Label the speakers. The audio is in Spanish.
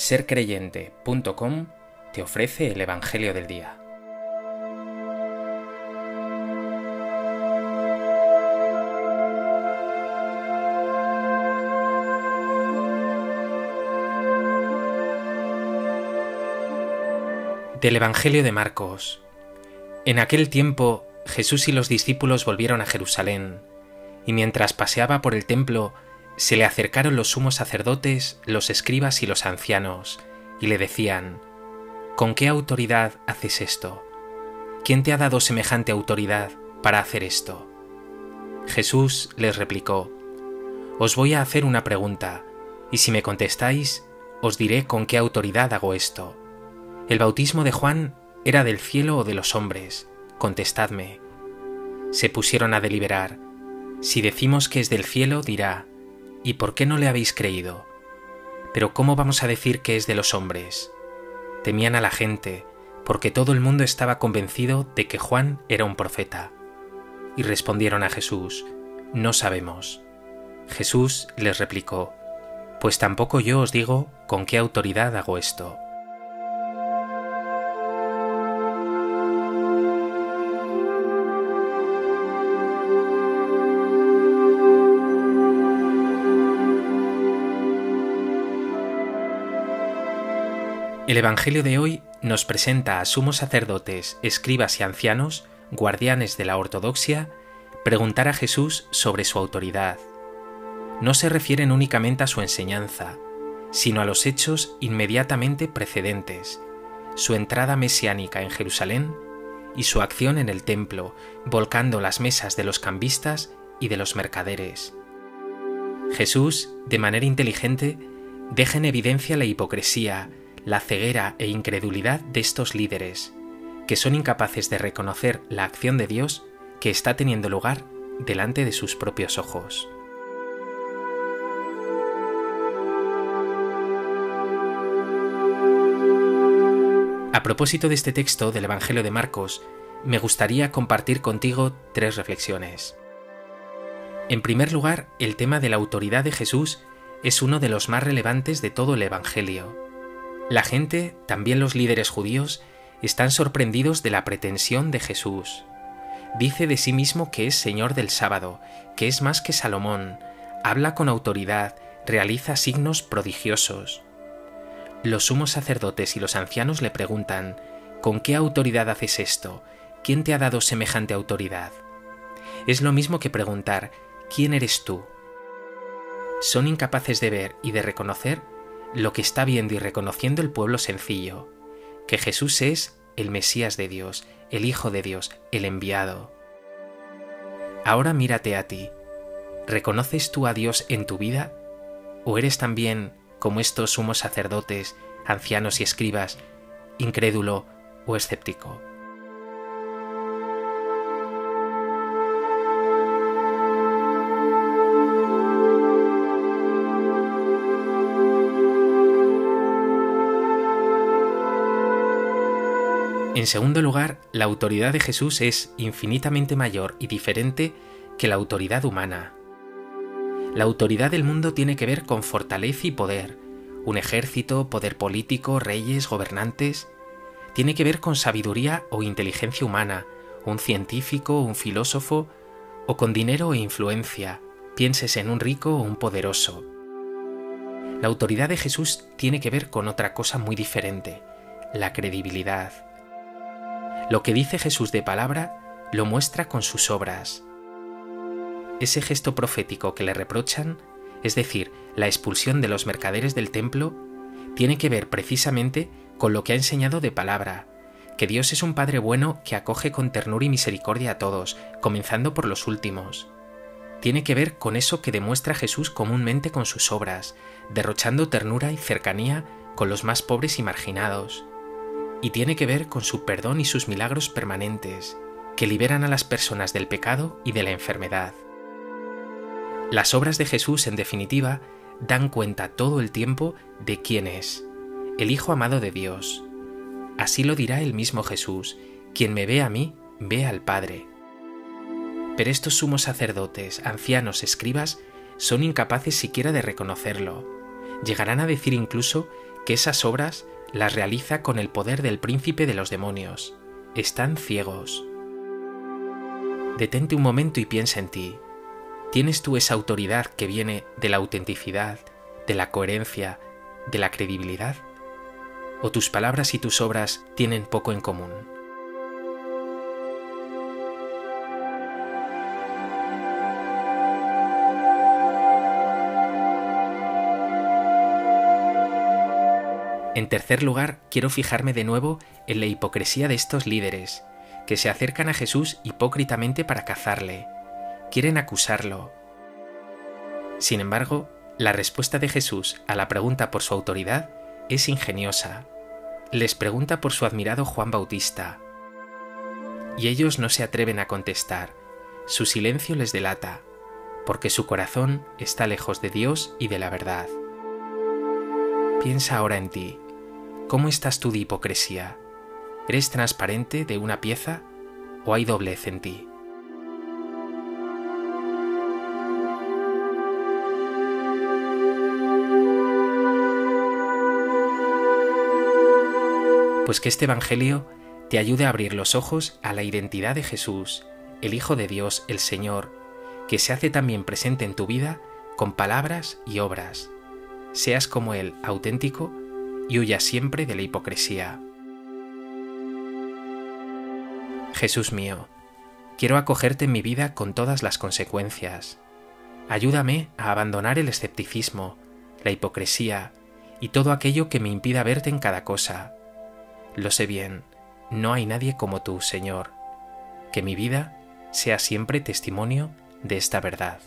Speaker 1: sercreyente.com te ofrece el Evangelio del Día. Del Evangelio de Marcos. En aquel tiempo Jesús y los discípulos volvieron a Jerusalén, y mientras paseaba por el templo, se le acercaron los sumos sacerdotes, los escribas y los ancianos, y le decían, ¿Con qué autoridad haces esto? ¿Quién te ha dado semejante autoridad para hacer esto? Jesús les replicó, Os voy a hacer una pregunta, y si me contestáis, os diré con qué autoridad hago esto. ¿El bautismo de Juan era del cielo o de los hombres? Contestadme. Se pusieron a deliberar. Si decimos que es del cielo, dirá, ¿Y por qué no le habéis creído? Pero ¿cómo vamos a decir que es de los hombres? Temían a la gente, porque todo el mundo estaba convencido de que Juan era un profeta. Y respondieron a Jesús, No sabemos. Jesús les replicó, Pues tampoco yo os digo con qué autoridad hago esto. El Evangelio de hoy nos presenta a sumos sacerdotes, escribas y ancianos, guardianes de la ortodoxia, preguntar a Jesús sobre su autoridad. No se refieren únicamente a su enseñanza, sino a los hechos inmediatamente precedentes, su entrada mesiánica en Jerusalén y su acción en el templo, volcando las mesas de los cambistas y de los mercaderes. Jesús, de manera inteligente, deja en evidencia la hipocresía, la ceguera e incredulidad de estos líderes, que son incapaces de reconocer la acción de Dios que está teniendo lugar delante de sus propios ojos. A propósito de este texto del Evangelio de Marcos, me gustaría compartir contigo tres reflexiones. En primer lugar, el tema de la autoridad de Jesús es uno de los más relevantes de todo el Evangelio. La gente, también los líderes judíos, están sorprendidos de la pretensión de Jesús. Dice de sí mismo que es Señor del sábado, que es más que Salomón, habla con autoridad, realiza signos prodigiosos. Los sumos sacerdotes y los ancianos le preguntan, ¿con qué autoridad haces esto? ¿Quién te ha dado semejante autoridad? Es lo mismo que preguntar, ¿quién eres tú? Son incapaces de ver y de reconocer lo que está viendo y reconociendo el pueblo sencillo, que Jesús es el Mesías de Dios, el Hijo de Dios, el enviado. Ahora mírate a ti. ¿Reconoces tú a Dios en tu vida? ¿O eres también, como estos sumos sacerdotes, ancianos y escribas, incrédulo o escéptico? En segundo lugar, la autoridad de Jesús es infinitamente mayor y diferente que la autoridad humana. La autoridad del mundo tiene que ver con fortaleza y poder, un ejército, poder político, reyes, gobernantes. Tiene que ver con sabiduría o inteligencia humana, un científico, un filósofo, o con dinero e influencia, pienses en un rico o un poderoso. La autoridad de Jesús tiene que ver con otra cosa muy diferente, la credibilidad. Lo que dice Jesús de palabra lo muestra con sus obras. Ese gesto profético que le reprochan, es decir, la expulsión de los mercaderes del templo, tiene que ver precisamente con lo que ha enseñado de palabra, que Dios es un Padre bueno que acoge con ternura y misericordia a todos, comenzando por los últimos. Tiene que ver con eso que demuestra Jesús comúnmente con sus obras, derrochando ternura y cercanía con los más pobres y marginados y tiene que ver con su perdón y sus milagros permanentes, que liberan a las personas del pecado y de la enfermedad. Las obras de Jesús, en definitiva, dan cuenta todo el tiempo de quién es, el Hijo amado de Dios. Así lo dirá el mismo Jesús, quien me ve a mí, ve al Padre. Pero estos sumos sacerdotes, ancianos, escribas, son incapaces siquiera de reconocerlo. Llegarán a decir incluso que esas obras las realiza con el poder del príncipe de los demonios. Están ciegos. Detente un momento y piensa en ti. ¿Tienes tú esa autoridad que viene de la autenticidad, de la coherencia, de la credibilidad? ¿O tus palabras y tus obras tienen poco en común? En tercer lugar, quiero fijarme de nuevo en la hipocresía de estos líderes, que se acercan a Jesús hipócritamente para cazarle. Quieren acusarlo. Sin embargo, la respuesta de Jesús a la pregunta por su autoridad es ingeniosa. Les pregunta por su admirado Juan Bautista. Y ellos no se atreven a contestar. Su silencio les delata, porque su corazón está lejos de Dios y de la verdad. Piensa ahora en ti. ¿Cómo estás tú de hipocresía? ¿Eres transparente de una pieza o hay doblez en ti? Pues que este Evangelio te ayude a abrir los ojos a la identidad de Jesús, el Hijo de Dios, el Señor, que se hace también presente en tu vida con palabras y obras seas como Él auténtico y huya siempre de la hipocresía. Jesús mío, quiero acogerte en mi vida con todas las consecuencias. Ayúdame a abandonar el escepticismo, la hipocresía y todo aquello que me impida verte en cada cosa. Lo sé bien, no hay nadie como tú, Señor. Que mi vida sea siempre testimonio de esta verdad.